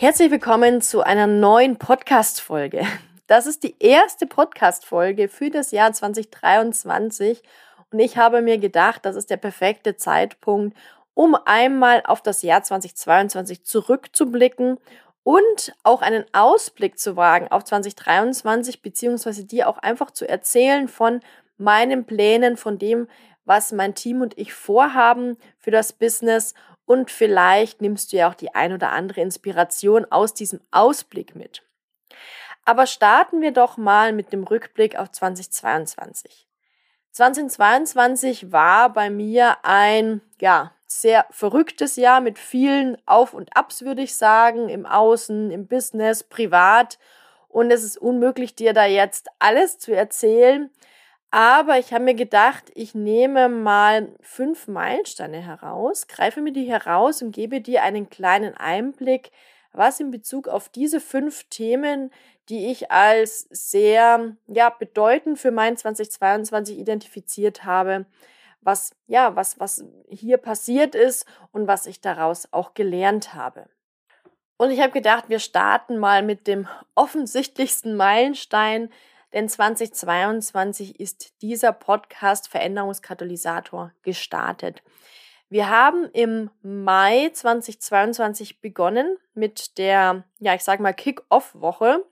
Herzlich willkommen zu einer neuen Podcast-Folge. Das ist die erste Podcast-Folge für das Jahr 2023 und ich habe mir gedacht, das ist der perfekte Zeitpunkt, um einmal auf das Jahr 2022 zurückzublicken und auch einen Ausblick zu wagen auf 2023, beziehungsweise dir auch einfach zu erzählen von meinen Plänen, von dem, was mein Team und ich vorhaben für das Business und vielleicht nimmst du ja auch die ein oder andere Inspiration aus diesem Ausblick mit. Aber starten wir doch mal mit dem Rückblick auf 2022. 2022 war bei mir ein, ja, sehr verrücktes Jahr mit vielen Auf und Abs, würde ich sagen, im Außen, im Business, privat. Und es ist unmöglich, dir da jetzt alles zu erzählen. Aber ich habe mir gedacht, ich nehme mal fünf Meilensteine heraus, greife mir die heraus und gebe dir einen kleinen Einblick, was in Bezug auf diese fünf Themen, die ich als sehr ja, bedeutend für mein 2022 identifiziert habe, was ja, was was hier passiert ist und was ich daraus auch gelernt habe. Und ich habe gedacht, wir starten mal mit dem offensichtlichsten Meilenstein, denn 2022 ist dieser Podcast Veränderungskatalysator gestartet. Wir haben im Mai 2022 begonnen mit der, ja, ich sag mal Kick-Off-Woche.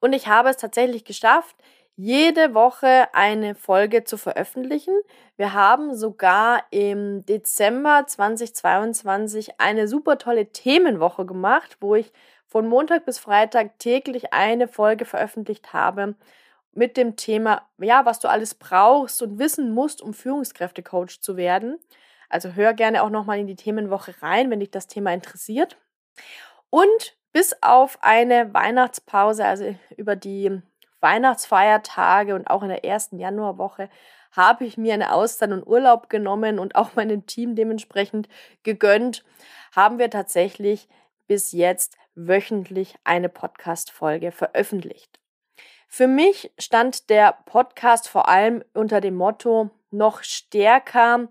Und ich habe es tatsächlich geschafft, jede Woche eine Folge zu veröffentlichen. Wir haben sogar im Dezember 2022 eine super tolle Themenwoche gemacht, wo ich von Montag bis Freitag täglich eine Folge veröffentlicht habe mit dem Thema, ja, was du alles brauchst und wissen musst, um Führungskräftecoach zu werden. Also hör gerne auch nochmal in die Themenwoche rein, wenn dich das Thema interessiert. Und bis auf eine Weihnachtspause, also über die Weihnachtsfeiertage und auch in der ersten Januarwoche, habe ich mir eine Auszeit und Urlaub genommen und auch meinem Team dementsprechend gegönnt, haben wir tatsächlich bis jetzt wöchentlich eine Podcast-Folge veröffentlicht. Für mich stand der Podcast vor allem unter dem Motto noch stärker,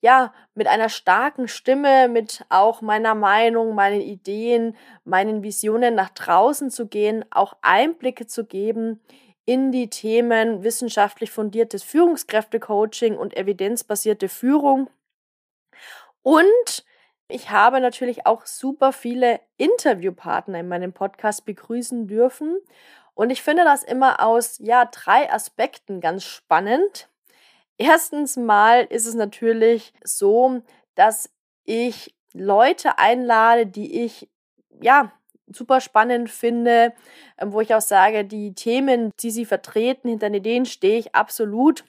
ja, mit einer starken Stimme, mit auch meiner Meinung, meinen Ideen, meinen Visionen nach draußen zu gehen, auch Einblicke zu geben in die Themen wissenschaftlich fundiertes Führungskräftecoaching und evidenzbasierte Führung. Und ich habe natürlich auch super viele Interviewpartner in meinem Podcast begrüßen dürfen. Und ich finde das immer aus, ja, drei Aspekten ganz spannend. Erstens mal ist es natürlich so, dass ich Leute einlade, die ich, ja, super spannend finde, ähm, wo ich auch sage, die Themen, die sie vertreten, hinter denen stehe ich absolut.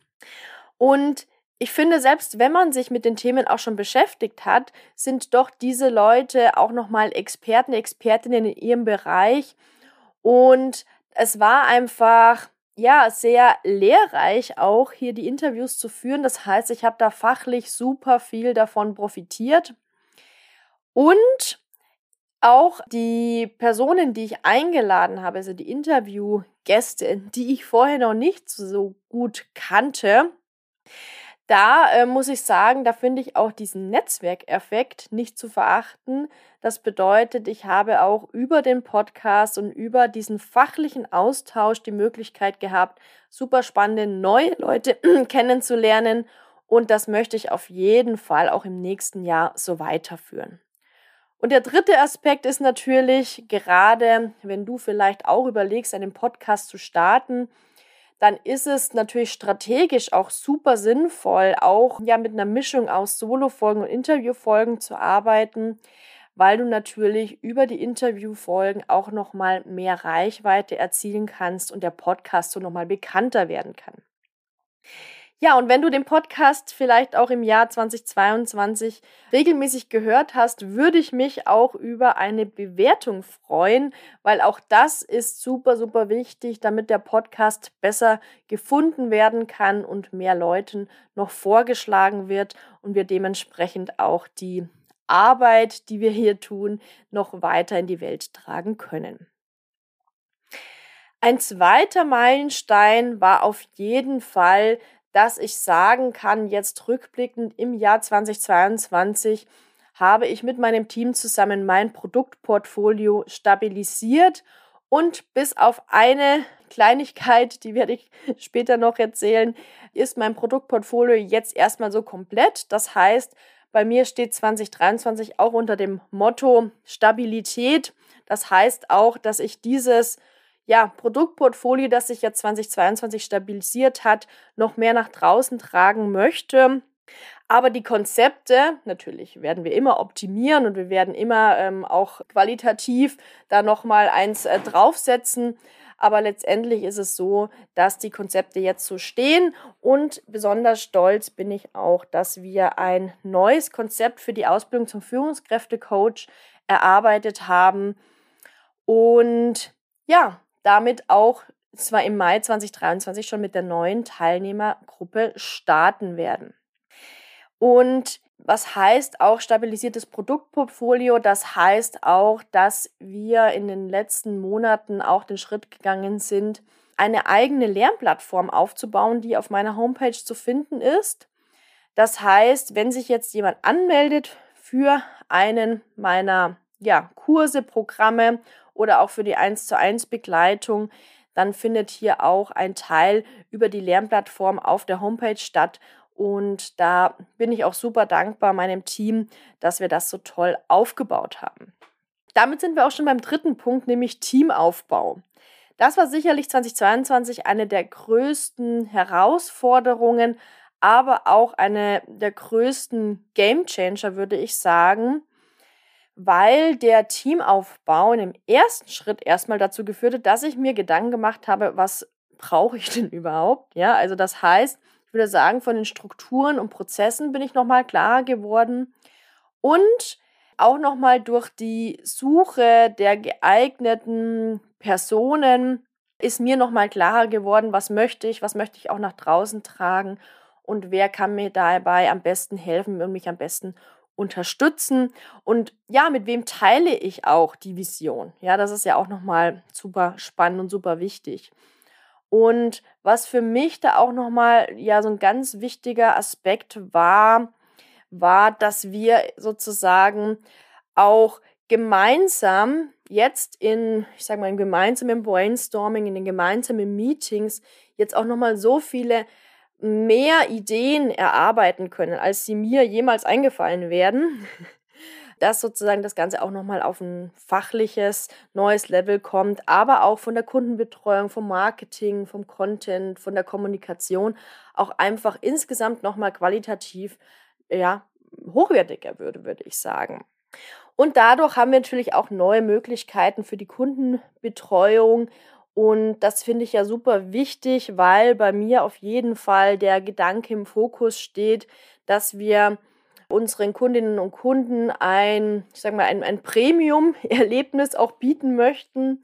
Und ich finde, selbst wenn man sich mit den Themen auch schon beschäftigt hat, sind doch diese Leute auch nochmal Experten, Expertinnen in ihrem Bereich. Und es war einfach, ja, sehr lehrreich auch hier die Interviews zu führen. Das heißt, ich habe da fachlich super viel davon profitiert. Und auch die Personen, die ich eingeladen habe, also die Interviewgäste, die ich vorher noch nicht so gut kannte, da äh, muss ich sagen, da finde ich auch diesen Netzwerkeffekt nicht zu verachten. Das bedeutet, ich habe auch über den Podcast und über diesen fachlichen Austausch die Möglichkeit gehabt, super spannende neue Leute kennenzulernen. Und das möchte ich auf jeden Fall auch im nächsten Jahr so weiterführen. Und der dritte Aspekt ist natürlich, gerade wenn du vielleicht auch überlegst, einen Podcast zu starten, dann ist es natürlich strategisch auch super sinnvoll, auch ja mit einer Mischung aus Solo-Folgen und Interview-Folgen zu arbeiten, weil du natürlich über die Interviewfolgen auch nochmal mehr Reichweite erzielen kannst und der Podcast so nochmal bekannter werden kann. Ja, und wenn du den Podcast vielleicht auch im Jahr 2022 regelmäßig gehört hast, würde ich mich auch über eine Bewertung freuen, weil auch das ist super, super wichtig, damit der Podcast besser gefunden werden kann und mehr Leuten noch vorgeschlagen wird und wir dementsprechend auch die Arbeit, die wir hier tun, noch weiter in die Welt tragen können. Ein zweiter Meilenstein war auf jeden Fall dass ich sagen kann, jetzt rückblickend im Jahr 2022 habe ich mit meinem Team zusammen mein Produktportfolio stabilisiert und bis auf eine Kleinigkeit, die werde ich später noch erzählen, ist mein Produktportfolio jetzt erstmal so komplett. Das heißt, bei mir steht 2023 auch unter dem Motto Stabilität. Das heißt auch, dass ich dieses ja, Produktportfolio, das sich jetzt 2022 stabilisiert hat, noch mehr nach draußen tragen möchte. Aber die Konzepte, natürlich werden wir immer optimieren und wir werden immer ähm, auch qualitativ da nochmal eins äh, draufsetzen. Aber letztendlich ist es so, dass die Konzepte jetzt so stehen und besonders stolz bin ich auch, dass wir ein neues Konzept für die Ausbildung zum Führungskräftecoach erarbeitet haben. Und ja, damit auch zwar im Mai 2023 schon mit der neuen Teilnehmergruppe starten werden. Und was heißt auch stabilisiertes Produktportfolio? Das heißt auch, dass wir in den letzten Monaten auch den Schritt gegangen sind, eine eigene Lernplattform aufzubauen, die auf meiner Homepage zu finden ist. Das heißt, wenn sich jetzt jemand anmeldet für einen meiner ja, Kurse, Programme oder auch für die 1 zu 1 Begleitung, dann findet hier auch ein Teil über die Lernplattform auf der Homepage statt. Und da bin ich auch super dankbar meinem Team, dass wir das so toll aufgebaut haben. Damit sind wir auch schon beim dritten Punkt, nämlich Teamaufbau. Das war sicherlich 2022 eine der größten Herausforderungen, aber auch eine der größten Gamechanger, würde ich sagen, weil der Teamaufbau in dem ersten Schritt erstmal dazu geführt hat, dass ich mir Gedanken gemacht habe, was brauche ich denn überhaupt? Ja, also das heißt, ich würde sagen, von den Strukturen und Prozessen bin ich nochmal klarer geworden und auch nochmal durch die Suche der geeigneten Personen ist mir nochmal klarer geworden, was möchte ich, was möchte ich auch nach draußen tragen und wer kann mir dabei am besten helfen und mich am besten unterstützen und ja, mit wem teile ich auch die Vision? Ja, das ist ja auch nochmal super spannend und super wichtig. Und was für mich da auch nochmal ja so ein ganz wichtiger Aspekt war, war, dass wir sozusagen auch gemeinsam jetzt in, ich sag mal, im gemeinsamen Brainstorming, in den gemeinsamen Meetings jetzt auch nochmal so viele mehr Ideen erarbeiten können, als sie mir jemals eingefallen werden, dass sozusagen das Ganze auch nochmal auf ein fachliches, neues Level kommt, aber auch von der Kundenbetreuung, vom Marketing, vom Content, von der Kommunikation auch einfach insgesamt nochmal qualitativ, ja, hochwertiger würde, würde ich sagen. Und dadurch haben wir natürlich auch neue Möglichkeiten für die Kundenbetreuung und das finde ich ja super wichtig, weil bei mir auf jeden Fall der Gedanke im Fokus steht, dass wir unseren Kundinnen und Kunden ein, ich sag mal, ein, ein Premium-Erlebnis auch bieten möchten.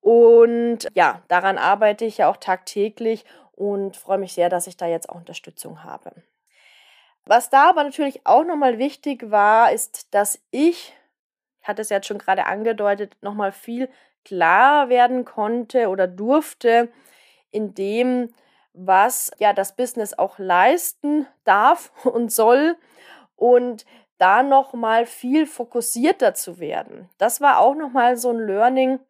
Und ja, daran arbeite ich ja auch tagtäglich und freue mich sehr, dass ich da jetzt auch Unterstützung habe. Was da aber natürlich auch nochmal wichtig war, ist, dass ich, ich hatte es jetzt schon gerade angedeutet, nochmal viel klar werden konnte oder durfte in dem, was ja das Business auch leisten darf und soll und da noch mal viel fokussierter zu werden. Das war auch noch mal so ein Learning.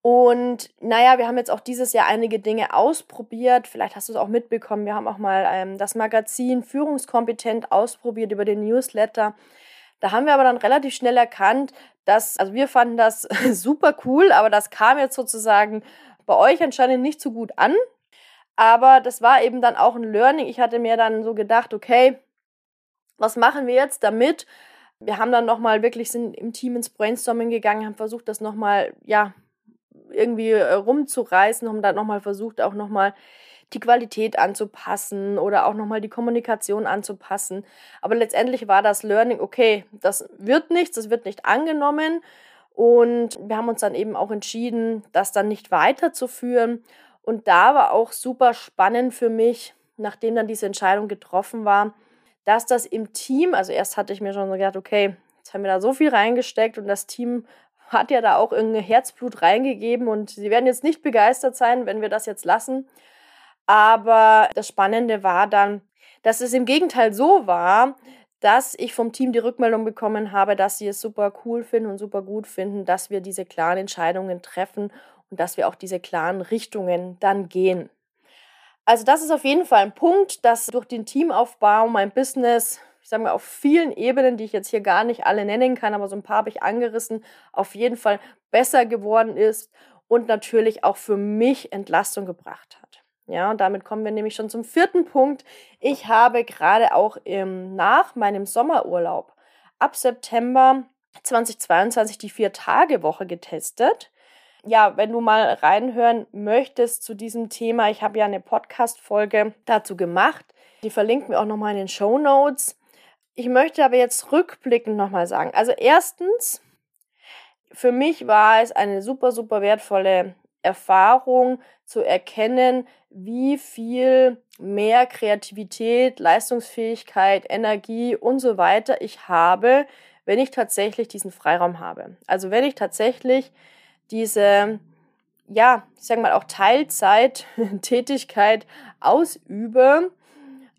Und naja, wir haben jetzt auch dieses Jahr einige Dinge ausprobiert. Vielleicht hast du es auch mitbekommen. Wir haben auch mal ähm, das Magazin Führungskompetent ausprobiert über den Newsletter. Da haben wir aber dann relativ schnell erkannt, dass, also wir fanden das super cool, aber das kam jetzt sozusagen bei euch anscheinend nicht so gut an. Aber das war eben dann auch ein Learning. Ich hatte mir dann so gedacht, okay, was machen wir jetzt damit? Wir haben dann nochmal wirklich sind im Team ins Brainstorming gegangen, haben versucht, das nochmal, ja, irgendwie äh, rumzureißen, haben dann nochmal versucht, auch nochmal die Qualität anzupassen oder auch nochmal die Kommunikation anzupassen. Aber letztendlich war das Learning, okay, das wird nichts, das wird nicht angenommen. Und wir haben uns dann eben auch entschieden, das dann nicht weiterzuführen. Und da war auch super spannend für mich, nachdem dann diese Entscheidung getroffen war, dass das im Team, also erst hatte ich mir schon so gedacht, okay, jetzt haben wir da so viel reingesteckt und das Team hat ja da auch irgendein Herzblut reingegeben und sie werden jetzt nicht begeistert sein, wenn wir das jetzt lassen. Aber das Spannende war dann, dass es im Gegenteil so war, dass ich vom Team die Rückmeldung bekommen habe, dass sie es super cool finden und super gut finden, dass wir diese klaren Entscheidungen treffen und dass wir auch diese klaren Richtungen dann gehen. Also das ist auf jeden Fall ein Punkt, dass durch den Teamaufbau mein Business, ich sage mal auf vielen Ebenen, die ich jetzt hier gar nicht alle nennen kann, aber so ein paar habe ich angerissen, auf jeden Fall besser geworden ist und natürlich auch für mich Entlastung gebracht hat. Ja, und damit kommen wir nämlich schon zum vierten Punkt. Ich habe gerade auch im, nach meinem Sommerurlaub ab September 2022 die Vier-Tage-Woche getestet. Ja, wenn du mal reinhören möchtest zu diesem Thema, ich habe ja eine Podcast-Folge dazu gemacht. Die verlinken wir auch nochmal in den Show Notes. Ich möchte aber jetzt rückblickend nochmal sagen. Also erstens, für mich war es eine super, super wertvolle Erfahrung zu erkennen, wie viel mehr Kreativität, Leistungsfähigkeit, Energie und so weiter ich habe, wenn ich tatsächlich diesen Freiraum habe. Also wenn ich tatsächlich diese, ja, ich sage mal auch Teilzeit-Tätigkeit ausübe.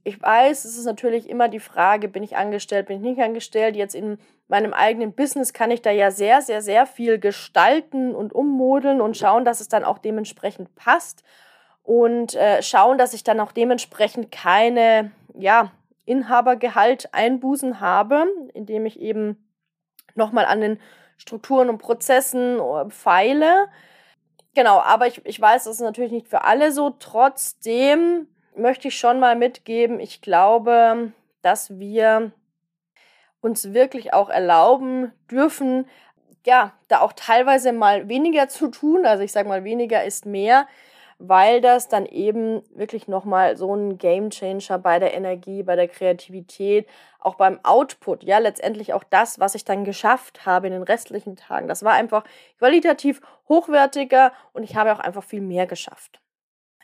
Ich weiß, es ist natürlich immer die Frage, bin ich angestellt, bin ich nicht angestellt. Jetzt in meinem eigenen Business kann ich da ja sehr, sehr, sehr viel gestalten und ummodeln und schauen, dass es dann auch dementsprechend passt und äh, schauen, dass ich dann auch dementsprechend keine, ja, Inhabergehalt einbußen habe, indem ich eben nochmal an den Strukturen und Prozessen äh, feile. Genau, aber ich, ich weiß, das ist natürlich nicht für alle so. Trotzdem möchte ich schon mal mitgeben, ich glaube, dass wir uns wirklich auch erlauben dürfen, ja, da auch teilweise mal weniger zu tun. Also ich sage mal, weniger ist mehr, weil das dann eben wirklich nochmal so ein Game Changer bei der Energie, bei der Kreativität, auch beim Output, ja, letztendlich auch das, was ich dann geschafft habe in den restlichen Tagen. Das war einfach qualitativ hochwertiger und ich habe auch einfach viel mehr geschafft.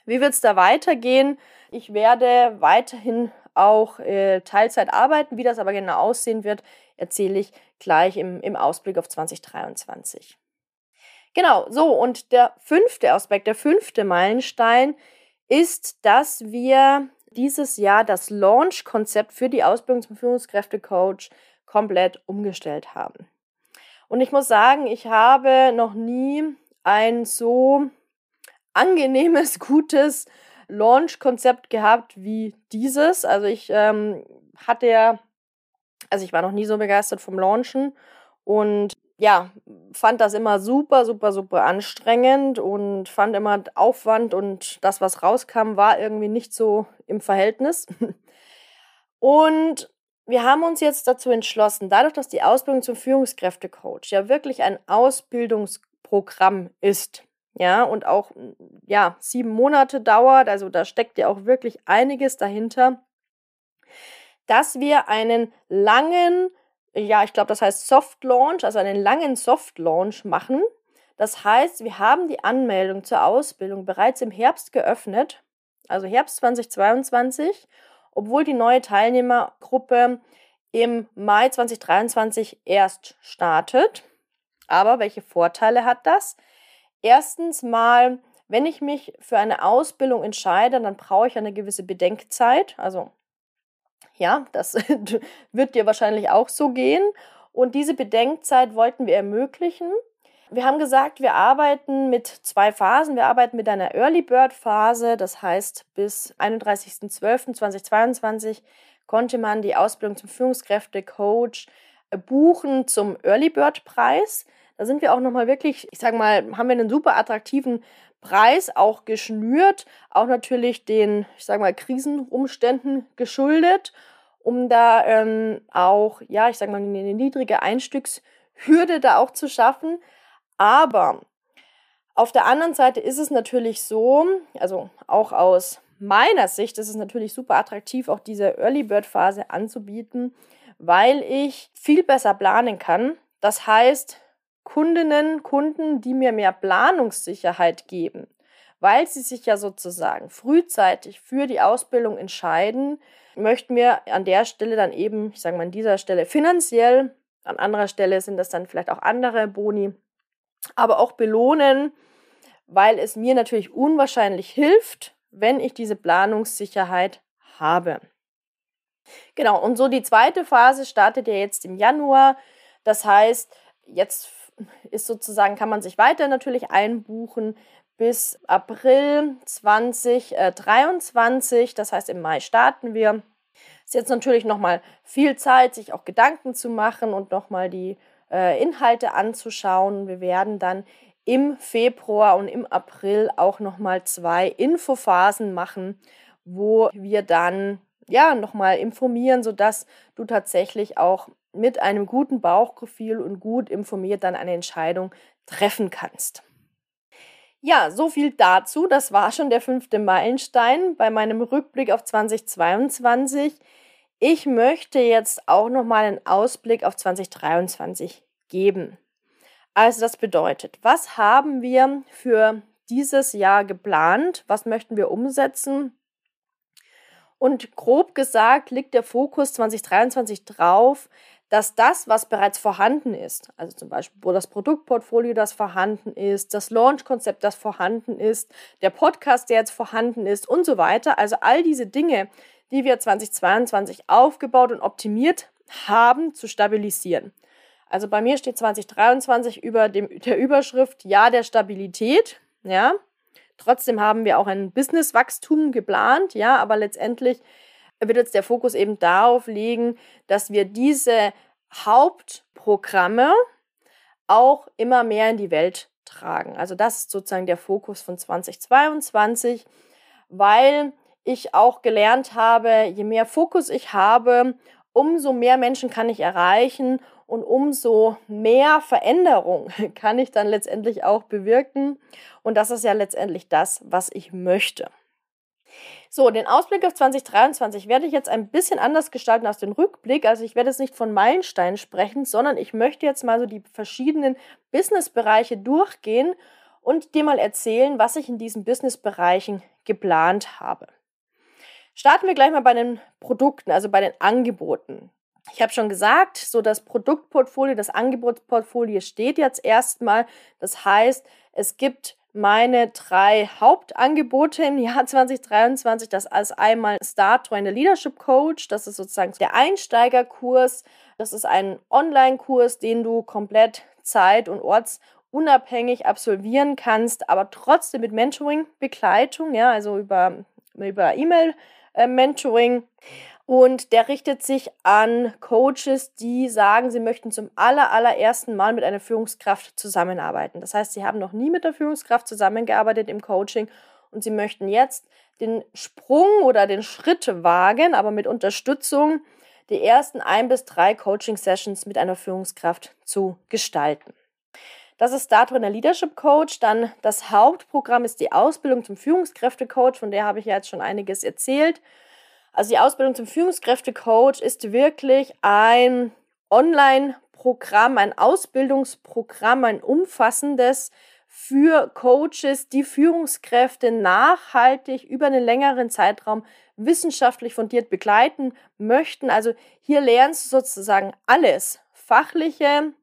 Wie wird es da weitergehen? Ich werde weiterhin auch äh, Teilzeit arbeiten. Wie das aber genau aussehen wird, erzähle ich gleich im, im Ausblick auf 2023. Genau, so und der fünfte Aspekt, der fünfte Meilenstein ist, dass wir dieses Jahr das Launch-Konzept für die Ausbildung zum Führungskräftecoach komplett umgestellt haben. Und ich muss sagen, ich habe noch nie ein so angenehmes, gutes Launch-Konzept gehabt wie dieses. Also ich ähm, hatte ja, also ich war noch nie so begeistert vom Launchen und ja, fand das immer super, super, super anstrengend und fand immer Aufwand und das, was rauskam, war irgendwie nicht so im Verhältnis. Und wir haben uns jetzt dazu entschlossen, dadurch, dass die Ausbildung zum Führungskräftecoach ja wirklich ein Ausbildungsprogramm ist, ja, und auch, ja, sieben Monate dauert, also da steckt ja auch wirklich einiges dahinter, dass wir einen langen, ja, ich glaube, das heißt Soft Launch, also einen langen Soft Launch machen. Das heißt, wir haben die Anmeldung zur Ausbildung bereits im Herbst geöffnet, also Herbst 2022, obwohl die neue Teilnehmergruppe im Mai 2023 erst startet. Aber welche Vorteile hat das? Erstens mal, wenn ich mich für eine Ausbildung entscheide, dann brauche ich eine gewisse Bedenkzeit. Also ja, das wird dir wahrscheinlich auch so gehen. Und diese Bedenkzeit wollten wir ermöglichen. Wir haben gesagt, wir arbeiten mit zwei Phasen. Wir arbeiten mit einer Early Bird Phase, das heißt bis 31.12.2022 konnte man die Ausbildung zum Führungskräfte-Coach buchen zum Early Bird Preis. Da sind wir auch nochmal wirklich, ich sage mal, haben wir einen super attraktiven Preis auch geschnürt, auch natürlich den, ich sage mal, Krisenumständen geschuldet, um da ähm, auch, ja, ich sage mal, eine niedrige Einstiegshürde da auch zu schaffen. Aber auf der anderen Seite ist es natürlich so, also auch aus meiner Sicht ist es natürlich super attraktiv, auch diese Early Bird Phase anzubieten, weil ich viel besser planen kann. Das heißt, Kundinnen, Kunden, die mir mehr Planungssicherheit geben, weil sie sich ja sozusagen frühzeitig für die Ausbildung entscheiden, möchten wir an der Stelle dann eben, ich sage mal an dieser Stelle finanziell, an anderer Stelle sind das dann vielleicht auch andere Boni, aber auch belohnen, weil es mir natürlich unwahrscheinlich hilft, wenn ich diese Planungssicherheit habe. Genau, und so die zweite Phase startet ja jetzt im Januar. Das heißt, jetzt ist sozusagen, kann man sich weiter natürlich einbuchen bis April 2023. Das heißt, im Mai starten wir. Ist jetzt natürlich nochmal viel Zeit, sich auch Gedanken zu machen und nochmal die äh, Inhalte anzuschauen. Wir werden dann im Februar und im April auch nochmal zwei Infophasen machen, wo wir dann ja nochmal informieren, sodass du tatsächlich auch mit einem guten Bauchgefühl und gut informiert dann eine Entscheidung treffen kannst. Ja, so viel dazu. Das war schon der fünfte Meilenstein bei meinem Rückblick auf 2022. Ich möchte jetzt auch noch mal einen Ausblick auf 2023 geben. Also das bedeutet, was haben wir für dieses Jahr geplant? Was möchten wir umsetzen? Und grob gesagt liegt der Fokus 2023 drauf, dass das, was bereits vorhanden ist, also zum Beispiel wo das Produktportfolio, das vorhanden ist, das Launch-Konzept, das vorhanden ist, der Podcast, der jetzt vorhanden ist und so weiter, also all diese Dinge, die wir 2022 aufgebaut und optimiert haben, zu stabilisieren. Also bei mir steht 2023 über dem, der Überschrift Ja der Stabilität. Ja. Trotzdem haben wir auch ein Businesswachstum geplant, ja, aber letztendlich wird jetzt der Fokus eben darauf liegen, dass wir diese Hauptprogramme auch immer mehr in die Welt tragen. Also das ist sozusagen der Fokus von 2022, weil ich auch gelernt habe, je mehr Fokus ich habe, umso mehr Menschen kann ich erreichen und umso mehr Veränderung kann ich dann letztendlich auch bewirken. Und das ist ja letztendlich das, was ich möchte. So, den Ausblick auf 2023 werde ich jetzt ein bisschen anders gestalten als den Rückblick. Also ich werde jetzt nicht von Meilensteinen sprechen, sondern ich möchte jetzt mal so die verschiedenen Businessbereiche durchgehen und dir mal erzählen, was ich in diesen Businessbereichen geplant habe. Starten wir gleich mal bei den Produkten, also bei den Angeboten. Ich habe schon gesagt, so das Produktportfolio, das Angebotsportfolio steht jetzt erstmal. Das heißt, es gibt meine drei Hauptangebote im Jahr 2023. Das ist einmal Start Trainer Leadership Coach. Das ist sozusagen der Einsteigerkurs. Das ist ein Online-Kurs, den du komplett zeit- und ortsunabhängig absolvieren kannst, aber trotzdem mit Mentoring-Begleitung, ja, also über, über E-Mail-Mentoring. Und der richtet sich an Coaches, die sagen, sie möchten zum aller, allerersten Mal mit einer Führungskraft zusammenarbeiten. Das heißt, sie haben noch nie mit der Führungskraft zusammengearbeitet im Coaching und sie möchten jetzt den Sprung oder den Schritt wagen, aber mit Unterstützung die ersten ein bis drei Coaching-Sessions mit einer Führungskraft zu gestalten. Das ist darin der Leadership Coach. Dann das Hauptprogramm ist die Ausbildung zum Führungskräftecoach, von der habe ich ja jetzt schon einiges erzählt. Also die Ausbildung zum Führungskräftecoach ist wirklich ein Online-Programm, ein Ausbildungsprogramm, ein umfassendes für Coaches, die Führungskräfte nachhaltig über einen längeren Zeitraum wissenschaftlich fundiert begleiten möchten. Also hier lernst du sozusagen alles. Fachliche,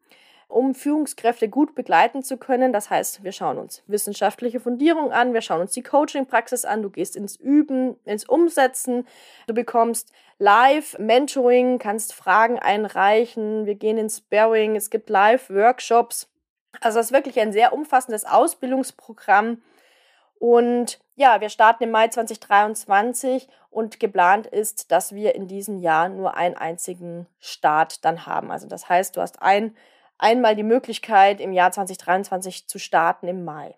um Führungskräfte gut begleiten zu können. Das heißt, wir schauen uns wissenschaftliche Fundierung an, wir schauen uns die Coaching-Praxis an, du gehst ins Üben, ins Umsetzen, du bekommst Live-Mentoring, kannst Fragen einreichen, wir gehen ins Sparring, es gibt Live-Workshops. Also das ist wirklich ein sehr umfassendes Ausbildungsprogramm. Und ja, wir starten im Mai 2023 und geplant ist, dass wir in diesem Jahr nur einen einzigen Start dann haben. Also das heißt, du hast ein einmal die Möglichkeit, im Jahr 2023 zu starten im Mai.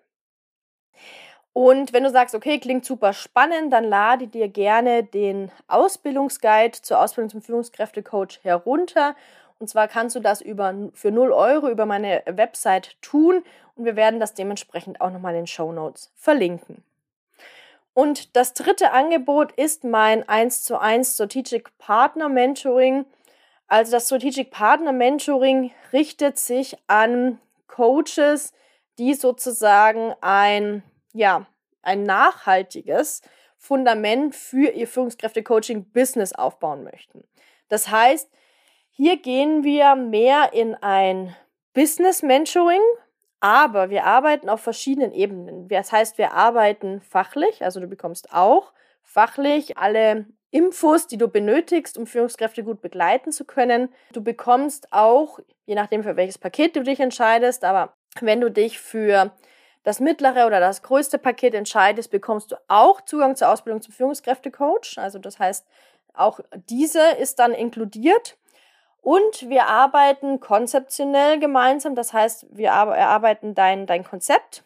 Und wenn du sagst, okay, klingt super spannend, dann lade dir gerne den Ausbildungsguide zur Ausbildung zum Führungskräftecoach herunter. Und zwar kannst du das über, für 0 Euro über meine Website tun und wir werden das dementsprechend auch nochmal in den Show Notes verlinken. Und das dritte Angebot ist mein 1 zu 1 Strategic Partner Mentoring. Also das Strategic Partner Mentoring richtet sich an Coaches, die sozusagen ein, ja, ein nachhaltiges Fundament für ihr Führungskräfte-Coaching-Business aufbauen möchten. Das heißt, hier gehen wir mehr in ein Business-Mentoring, aber wir arbeiten auf verschiedenen Ebenen. Das heißt, wir arbeiten fachlich, also du bekommst auch fachlich alle Infos, die du benötigst, um Führungskräfte gut begleiten zu können. Du bekommst auch, je nachdem für welches Paket du dich entscheidest, aber wenn du dich für das mittlere oder das größte Paket entscheidest, bekommst du auch Zugang zur Ausbildung zum Führungskräftecoach. Also das heißt, auch diese ist dann inkludiert. Und wir arbeiten konzeptionell gemeinsam. Das heißt, wir erarbeiten dein, dein Konzept.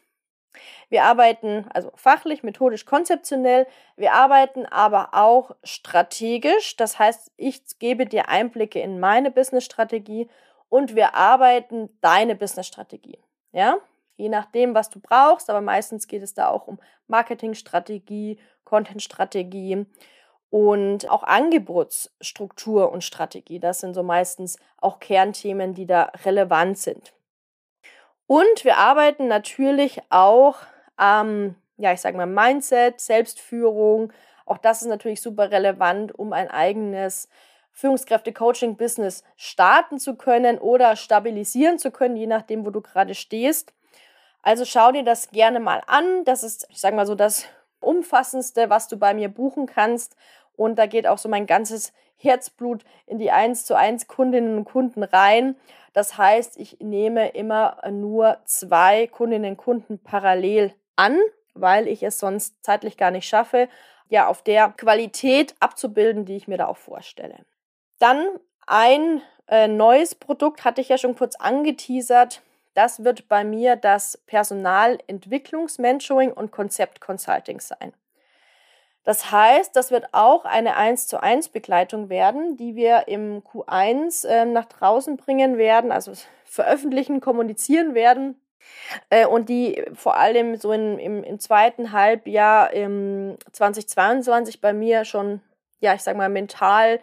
Wir arbeiten also fachlich, methodisch, konzeptionell. Wir arbeiten aber auch strategisch. Das heißt, ich gebe dir Einblicke in meine Business-Strategie und wir arbeiten deine Business-Strategie. Ja? Je nachdem, was du brauchst, aber meistens geht es da auch um Marketingstrategie, Contentstrategie und auch Angebotsstruktur und Strategie. Das sind so meistens auch Kernthemen, die da relevant sind. Und wir arbeiten natürlich auch am, ja, ich sage mal, Mindset, Selbstführung. Auch das ist natürlich super relevant, um ein eigenes Führungskräfte-Coaching-Business starten zu können oder stabilisieren zu können, je nachdem, wo du gerade stehst. Also schau dir das gerne mal an. Das ist, ich sage mal so, das umfassendste, was du bei mir buchen kannst. Und da geht auch so mein ganzes Herzblut in die 1 zu 1 Kundinnen und Kunden rein. Das heißt, ich nehme immer nur zwei Kundinnen und Kunden parallel an, weil ich es sonst zeitlich gar nicht schaffe, ja, auf der Qualität abzubilden, die ich mir da auch vorstelle. Dann ein äh, neues Produkt hatte ich ja schon kurz angeteasert. Das wird bei mir das Personalentwicklungsmentoring und Konzept Consulting sein. Das heißt, das wird auch eine 1 zu 1 Begleitung werden, die wir im Q1 äh, nach draußen bringen werden, also veröffentlichen, kommunizieren werden äh, und die vor allem so in, im, im zweiten Halbjahr im 2022 bei mir schon, ja, ich sag mal, mental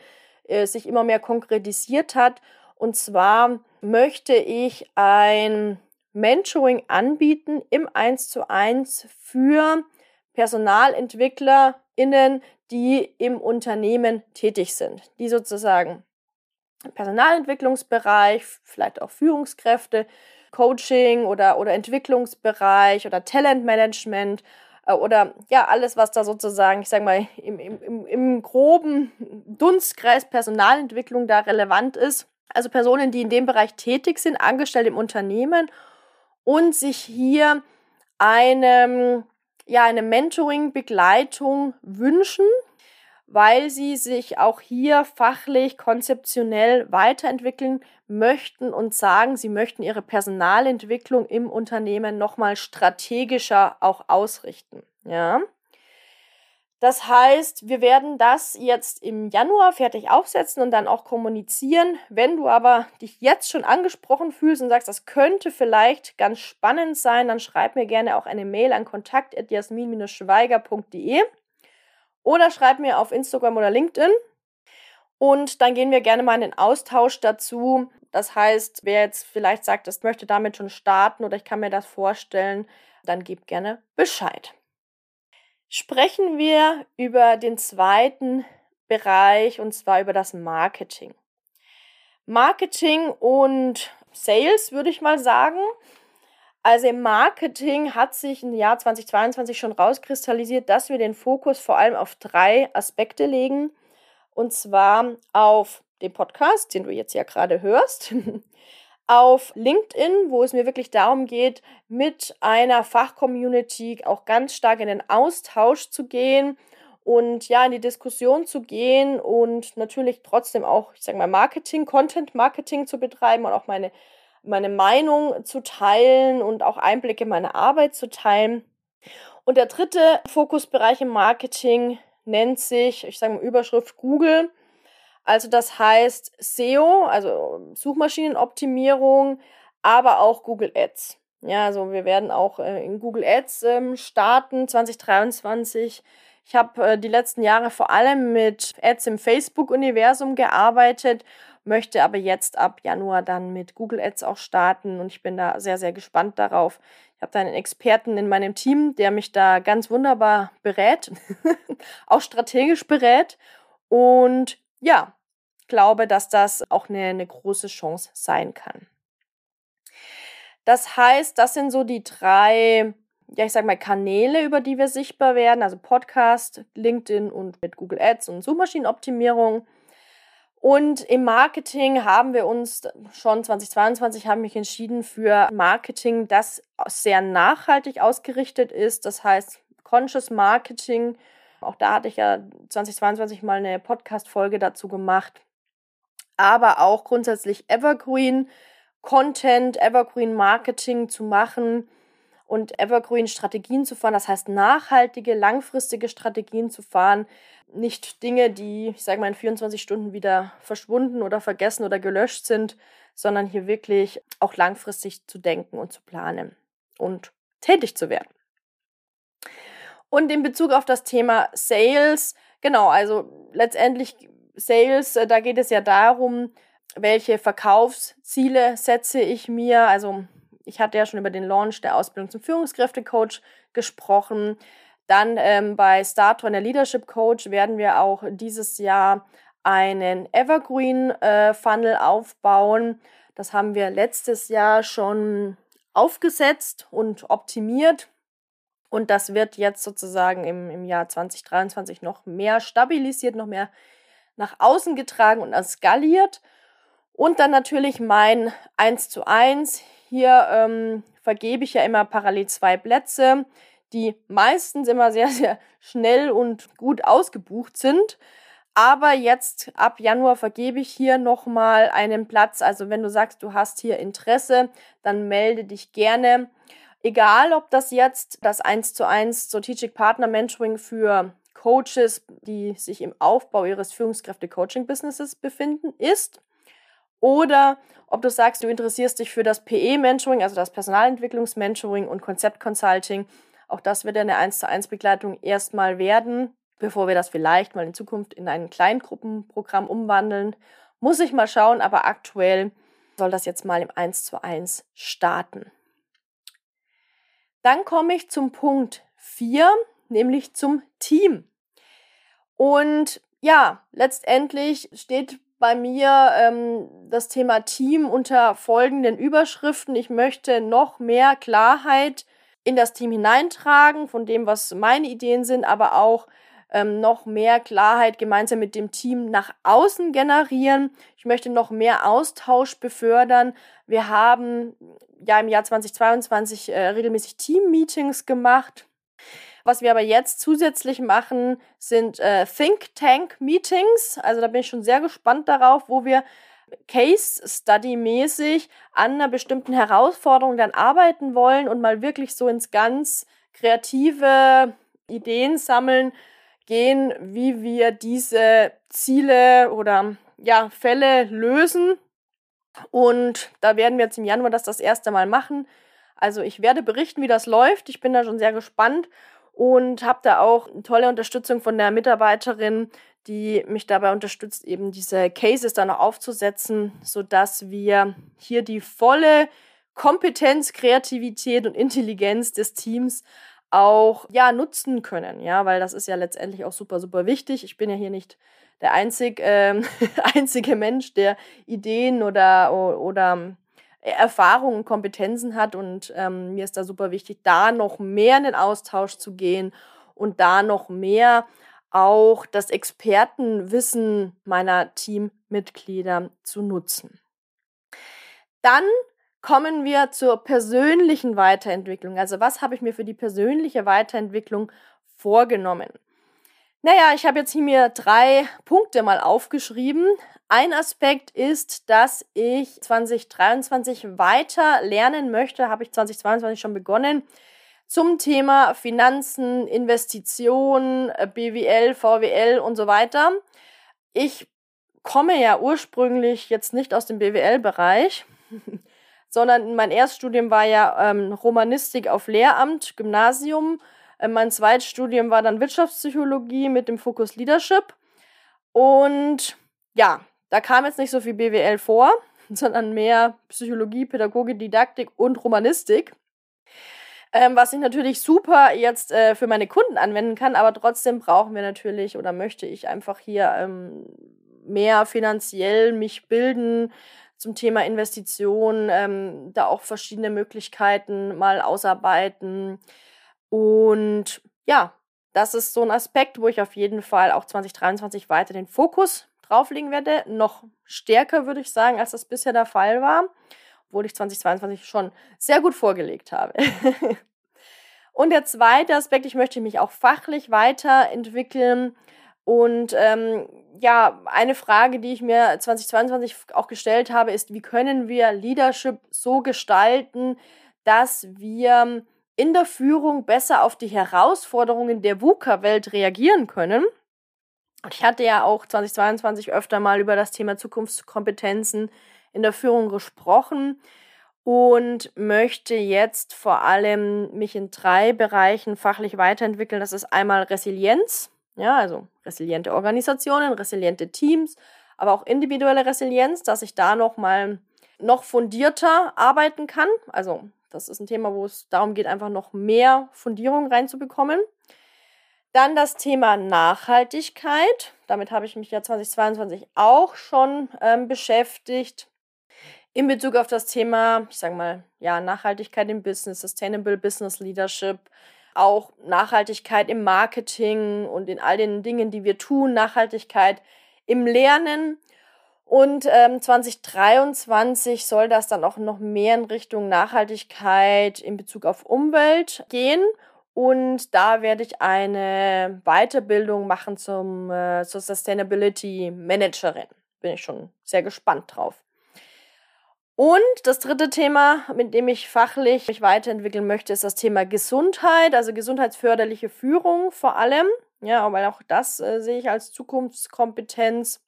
äh, sich immer mehr konkretisiert hat. Und zwar möchte ich ein Mentoring anbieten im 1 zu 1 für Personalentwickler innen, die im Unternehmen tätig sind, die sozusagen im Personalentwicklungsbereich, vielleicht auch Führungskräfte, Coaching oder, oder Entwicklungsbereich oder Talentmanagement äh, oder ja, alles, was da sozusagen, ich sage mal, im, im, im groben Dunstkreis Personalentwicklung da relevant ist. Also Personen, die in dem Bereich tätig sind, angestellt im Unternehmen und sich hier einem ja eine Mentoring-Begleitung wünschen, weil sie sich auch hier fachlich, konzeptionell weiterentwickeln möchten und sagen, sie möchten ihre Personalentwicklung im Unternehmen nochmal strategischer auch ausrichten. Ja. Das heißt, wir werden das jetzt im Januar fertig aufsetzen und dann auch kommunizieren. Wenn du aber dich jetzt schon angesprochen fühlst und sagst, das könnte vielleicht ganz spannend sein, dann schreib mir gerne auch eine Mail an kontakt.jasmin-schweiger.de oder schreib mir auf Instagram oder LinkedIn. Und dann gehen wir gerne mal in den Austausch dazu. Das heißt, wer jetzt vielleicht sagt, das möchte damit schon starten oder ich kann mir das vorstellen, dann gib gerne Bescheid sprechen wir über den zweiten Bereich und zwar über das Marketing. Marketing und Sales würde ich mal sagen. Also im Marketing hat sich im Jahr 2022 schon rauskristallisiert, dass wir den Fokus vor allem auf drei Aspekte legen. Und zwar auf den Podcast, den du jetzt ja gerade hörst, auf LinkedIn, wo es mir wirklich darum geht, mit einer Fachcommunity auch ganz stark in den Austausch zu gehen und ja, in die Diskussion zu gehen und natürlich trotzdem auch, ich sage mal, Marketing, Content Marketing zu betreiben und auch meine, meine Meinung zu teilen und auch Einblicke in meine Arbeit zu teilen. Und der dritte Fokusbereich im Marketing nennt sich, ich sage mal, Überschrift Google. Also das heißt SEO, also Suchmaschinenoptimierung, aber auch Google Ads. Ja, also wir werden auch äh, in Google Ads ähm, starten 2023. Ich habe äh, die letzten Jahre vor allem mit Ads im Facebook-Universum gearbeitet, möchte aber jetzt ab Januar dann mit Google Ads auch starten und ich bin da sehr, sehr gespannt darauf. Ich habe da einen Experten in meinem Team, der mich da ganz wunderbar berät, auch strategisch berät und ja, glaube, dass das auch eine, eine große Chance sein kann. Das heißt, das sind so die drei, ja, ich sag mal, Kanäle, über die wir sichtbar werden, also Podcast, LinkedIn und mit Google Ads und Suchmaschinenoptimierung. Und im Marketing haben wir uns schon 2022 haben mich entschieden für Marketing, das sehr nachhaltig ausgerichtet ist. Das heißt Conscious Marketing. Auch da hatte ich ja 2022 mal eine Podcast-Folge dazu gemacht. Aber auch grundsätzlich Evergreen Content, Evergreen Marketing zu machen und Evergreen Strategien zu fahren. Das heißt, nachhaltige, langfristige Strategien zu fahren. Nicht Dinge, die, ich sage mal, in 24 Stunden wieder verschwunden oder vergessen oder gelöscht sind, sondern hier wirklich auch langfristig zu denken und zu planen und tätig zu werden. Und in Bezug auf das Thema Sales, genau, also letztendlich Sales, äh, da geht es ja darum, welche Verkaufsziele setze ich mir. Also ich hatte ja schon über den Launch der Ausbildung zum Führungskräftecoach gesprochen. Dann ähm, bei Startor, der Leadership Coach, werden wir auch dieses Jahr einen Evergreen äh, Funnel aufbauen. Das haben wir letztes Jahr schon aufgesetzt und optimiert. Und das wird jetzt sozusagen im, im Jahr 2023 noch mehr stabilisiert, noch mehr nach außen getragen und skaliert. Und dann natürlich mein 1 zu 1. Hier ähm, vergebe ich ja immer parallel zwei Plätze, die meistens immer sehr, sehr schnell und gut ausgebucht sind. Aber jetzt ab Januar vergebe ich hier nochmal einen Platz. Also wenn du sagst, du hast hier Interesse, dann melde dich gerne. Egal, ob das jetzt das 1 zu 1 Strategic Partner Mentoring für Coaches, die sich im Aufbau ihres Führungskräfte-Coaching-Businesses befinden, ist oder ob du sagst, du interessierst dich für das PE-Mentoring, also das Personalentwicklungs-Mentoring und Konzept-Consulting. Auch das wird eine 1 zu 1 Begleitung erstmal werden, bevor wir das vielleicht mal in Zukunft in ein Kleingruppenprogramm umwandeln. Muss ich mal schauen, aber aktuell soll das jetzt mal im 1 zu 1 starten. Dann komme ich zum Punkt 4, nämlich zum Team. Und ja, letztendlich steht bei mir ähm, das Thema Team unter folgenden Überschriften. Ich möchte noch mehr Klarheit in das Team hineintragen, von dem, was meine Ideen sind, aber auch ähm, noch mehr Klarheit gemeinsam mit dem Team nach außen generieren. Ich möchte noch mehr Austausch befördern. Wir haben ja im Jahr 2022 äh, regelmäßig Team-Meetings gemacht was wir aber jetzt zusätzlich machen, sind äh, Think Tank Meetings. Also da bin ich schon sehr gespannt darauf, wo wir Case Study mäßig an einer bestimmten Herausforderung dann arbeiten wollen und mal wirklich so ins ganz kreative Ideen sammeln gehen, wie wir diese Ziele oder ja, Fälle lösen. Und da werden wir jetzt im Januar das das erste Mal machen. Also ich werde berichten, wie das läuft. Ich bin da schon sehr gespannt und habe da auch tolle Unterstützung von der Mitarbeiterin, die mich dabei unterstützt, eben diese Cases dann noch aufzusetzen, sodass wir hier die volle Kompetenz, Kreativität und Intelligenz des Teams auch ja nutzen können, ja, weil das ist ja letztendlich auch super super wichtig. Ich bin ja hier nicht der einzig, äh, einzige Mensch, der Ideen oder oder Erfahrungen und Kompetenzen hat. Und ähm, mir ist da super wichtig, da noch mehr in den Austausch zu gehen und da noch mehr auch das Expertenwissen meiner Teammitglieder zu nutzen. Dann kommen wir zur persönlichen Weiterentwicklung. Also was habe ich mir für die persönliche Weiterentwicklung vorgenommen? Naja, ich habe jetzt hier mir drei Punkte mal aufgeschrieben. Ein Aspekt ist, dass ich 2023 weiter lernen möchte, habe ich 2022 schon begonnen, zum Thema Finanzen, Investitionen, BWL, VWL und so weiter. Ich komme ja ursprünglich jetzt nicht aus dem BWL-Bereich, sondern mein Erststudium war ja ähm, Romanistik auf Lehramt, Gymnasium. Äh, mein Zweitstudium war dann Wirtschaftspsychologie mit dem Fokus Leadership. Und ja, da kam jetzt nicht so viel BWL vor, sondern mehr Psychologie, Pädagogik, Didaktik und Romanistik. Ähm, was ich natürlich super jetzt äh, für meine Kunden anwenden kann, aber trotzdem brauchen wir natürlich oder möchte ich einfach hier ähm, mehr finanziell mich bilden zum Thema Investition, ähm, da auch verschiedene Möglichkeiten mal ausarbeiten. Und ja, das ist so ein Aspekt, wo ich auf jeden Fall auch 2023 weiter den Fokus drauflegen werde. Noch stärker, würde ich sagen, als das bisher der Fall war obwohl ich 2022 schon sehr gut vorgelegt habe. und der zweite Aspekt, ich möchte mich auch fachlich weiterentwickeln. Und ähm, ja, eine Frage, die ich mir 2022 auch gestellt habe, ist, wie können wir Leadership so gestalten, dass wir in der Führung besser auf die Herausforderungen der VUCA-Welt reagieren können. Ich hatte ja auch 2022 öfter mal über das Thema Zukunftskompetenzen in der Führung gesprochen und möchte jetzt vor allem mich in drei Bereichen fachlich weiterentwickeln. Das ist einmal Resilienz, ja, also resiliente Organisationen, resiliente Teams, aber auch individuelle Resilienz, dass ich da noch mal noch fundierter arbeiten kann. Also das ist ein Thema, wo es darum geht, einfach noch mehr Fundierung reinzubekommen. Dann das Thema Nachhaltigkeit. Damit habe ich mich ja 2022 auch schon ähm, beschäftigt in Bezug auf das Thema, ich sage mal, ja, Nachhaltigkeit im Business, Sustainable Business Leadership, auch Nachhaltigkeit im Marketing und in all den Dingen, die wir tun, Nachhaltigkeit im Lernen. Und ähm, 2023 soll das dann auch noch mehr in Richtung Nachhaltigkeit in Bezug auf Umwelt gehen. Und da werde ich eine Weiterbildung machen zum, äh, zur Sustainability Managerin. Bin ich schon sehr gespannt drauf. Und das dritte Thema, mit dem ich fachlich mich weiterentwickeln möchte, ist das Thema Gesundheit, also gesundheitsförderliche Führung vor allem. Ja, weil auch das äh, sehe ich als Zukunftskompetenz.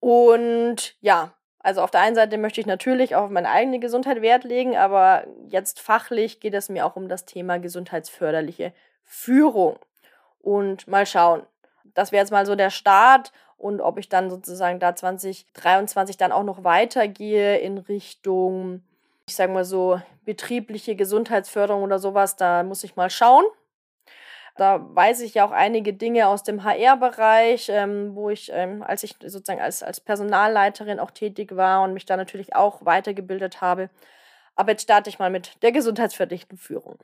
Und ja, also auf der einen Seite möchte ich natürlich auch auf meine eigene Gesundheit Wert legen, aber jetzt fachlich geht es mir auch um das Thema gesundheitsförderliche Führung. Und mal schauen. Das wäre jetzt mal so der Start und ob ich dann sozusagen da 2023 dann auch noch weitergehe in Richtung, ich sage mal so, betriebliche Gesundheitsförderung oder sowas, da muss ich mal schauen. Da weiß ich ja auch einige Dinge aus dem HR-Bereich, ähm, wo ich, ähm, als ich sozusagen als, als Personalleiterin auch tätig war und mich da natürlich auch weitergebildet habe. Aber jetzt starte ich mal mit der gesundheitsförderlichen Führung.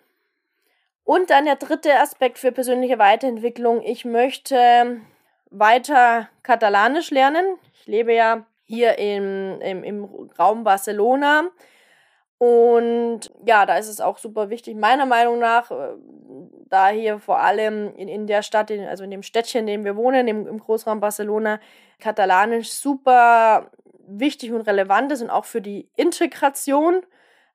Und dann der dritte Aspekt für persönliche Weiterentwicklung. Ich möchte weiter Katalanisch lernen. Ich lebe ja hier im, im, im Raum Barcelona. Und ja, da ist es auch super wichtig, meiner Meinung nach, äh, da hier vor allem in, in der Stadt, in, also in dem Städtchen, in dem wir wohnen, im, im Großraum Barcelona, Katalanisch super wichtig und relevant ist und auch für die Integration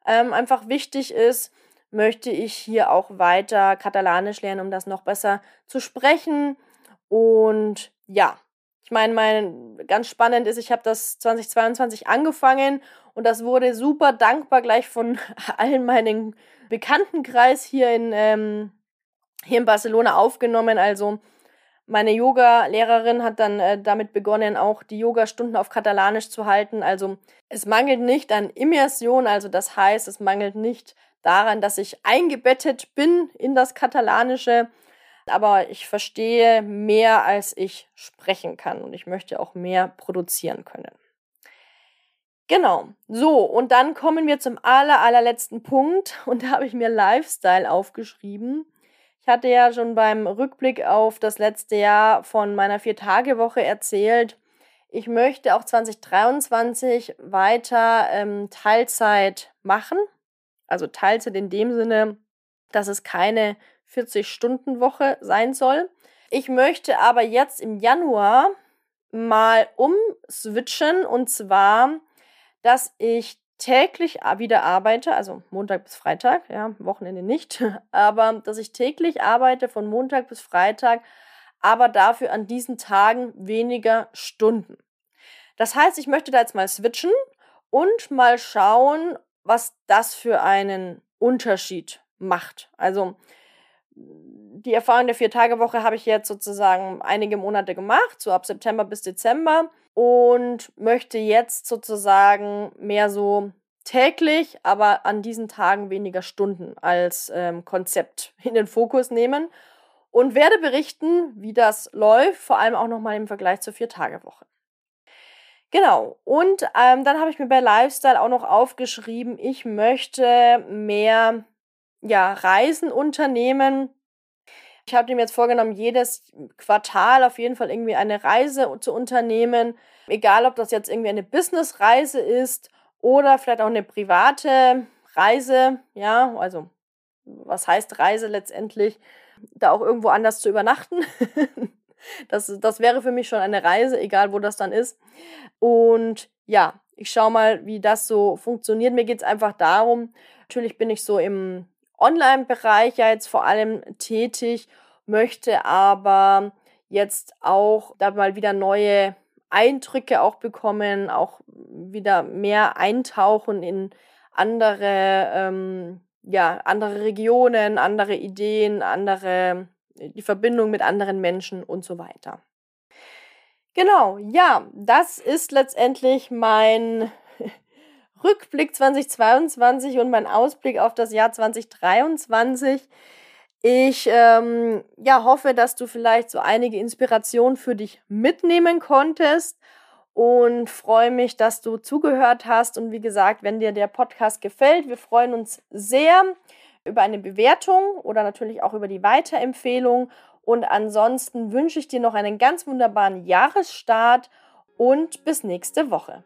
ähm, einfach wichtig ist, möchte ich hier auch weiter Katalanisch lernen, um das noch besser zu sprechen und ja, ich meine, mein ganz spannend ist, ich habe das 2022 angefangen und das wurde super dankbar gleich von allen meinen Bekanntenkreis hier in, ähm, hier in Barcelona aufgenommen. Also meine Yoga-Lehrerin hat dann äh, damit begonnen, auch die Yoga-Stunden auf Katalanisch zu halten. Also es mangelt nicht an Immersion, also das heißt, es mangelt nicht daran, dass ich eingebettet bin in das Katalanische, aber ich verstehe mehr, als ich sprechen kann und ich möchte auch mehr produzieren können. Genau, so und dann kommen wir zum aller, allerletzten Punkt und da habe ich mir Lifestyle aufgeschrieben. Ich hatte ja schon beim Rückblick auf das letzte Jahr von meiner Vier-Tage-Woche erzählt. Ich möchte auch 2023 weiter ähm, Teilzeit machen. Also Teilzeit in dem Sinne, dass es keine 40-Stunden-Woche sein soll. Ich möchte aber jetzt im Januar mal umswitchen und zwar, dass ich täglich wieder arbeite, also Montag bis Freitag, ja, Wochenende nicht, aber dass ich täglich arbeite von Montag bis Freitag, aber dafür an diesen Tagen weniger Stunden. Das heißt, ich möchte da jetzt mal switchen und mal schauen, was das für einen Unterschied macht. Also die Erfahrung der Vier-Tage-Woche habe ich jetzt sozusagen einige Monate gemacht, so ab September bis Dezember und möchte jetzt sozusagen mehr so täglich, aber an diesen Tagen weniger Stunden als ähm, Konzept in den Fokus nehmen und werde berichten, wie das läuft, vor allem auch nochmal im Vergleich zur Vier-Tage-Woche. Genau, und ähm, dann habe ich mir bei Lifestyle auch noch aufgeschrieben, ich möchte mehr ja, Reisen unternehmen. Ich habe mir jetzt vorgenommen, jedes Quartal auf jeden Fall irgendwie eine Reise zu unternehmen, egal ob das jetzt irgendwie eine Businessreise ist oder vielleicht auch eine private Reise, ja, also was heißt Reise letztendlich, da auch irgendwo anders zu übernachten. das, das wäre für mich schon eine Reise, egal wo das dann ist. Und ja, ich schaue mal, wie das so funktioniert. Mir geht es einfach darum, natürlich bin ich so im Online-Bereich ja jetzt vor allem tätig, möchte aber jetzt auch da mal wieder neue Eindrücke auch bekommen, auch wieder mehr eintauchen in andere, ähm, ja, andere Regionen, andere Ideen, andere, die Verbindung mit anderen Menschen und so weiter. Genau, ja, das ist letztendlich mein Rückblick 2022 und mein Ausblick auf das Jahr 2023. Ich ähm, ja, hoffe, dass du vielleicht so einige Inspirationen für dich mitnehmen konntest und freue mich, dass du zugehört hast. Und wie gesagt, wenn dir der Podcast gefällt, wir freuen uns sehr über eine Bewertung oder natürlich auch über die Weiterempfehlung. Und ansonsten wünsche ich dir noch einen ganz wunderbaren Jahresstart und bis nächste Woche.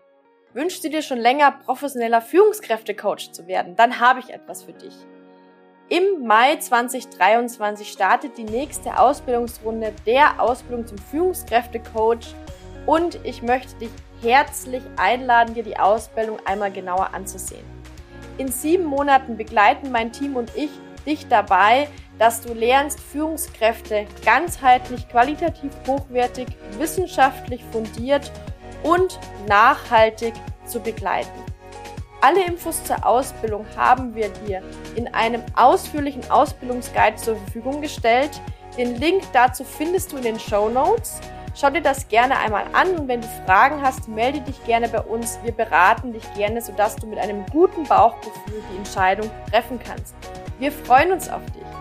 Wünschst du dir schon länger professioneller Führungskräftecoach zu werden? Dann habe ich etwas für dich. Im Mai 2023 startet die nächste Ausbildungsrunde der Ausbildung zum Führungskräftecoach und ich möchte dich herzlich einladen, dir die Ausbildung einmal genauer anzusehen. In sieben Monaten begleiten mein Team und ich dich dabei, dass du lernst, Führungskräfte ganzheitlich, qualitativ hochwertig, wissenschaftlich fundiert und nachhaltig zu begleiten. Alle Infos zur Ausbildung haben wir dir in einem ausführlichen Ausbildungsguide zur Verfügung gestellt. Den Link dazu findest du in den Show Notes. Schau dir das gerne einmal an und wenn du Fragen hast, melde dich gerne bei uns. Wir beraten dich gerne, sodass du mit einem guten Bauchgefühl die Entscheidung treffen kannst. Wir freuen uns auf dich.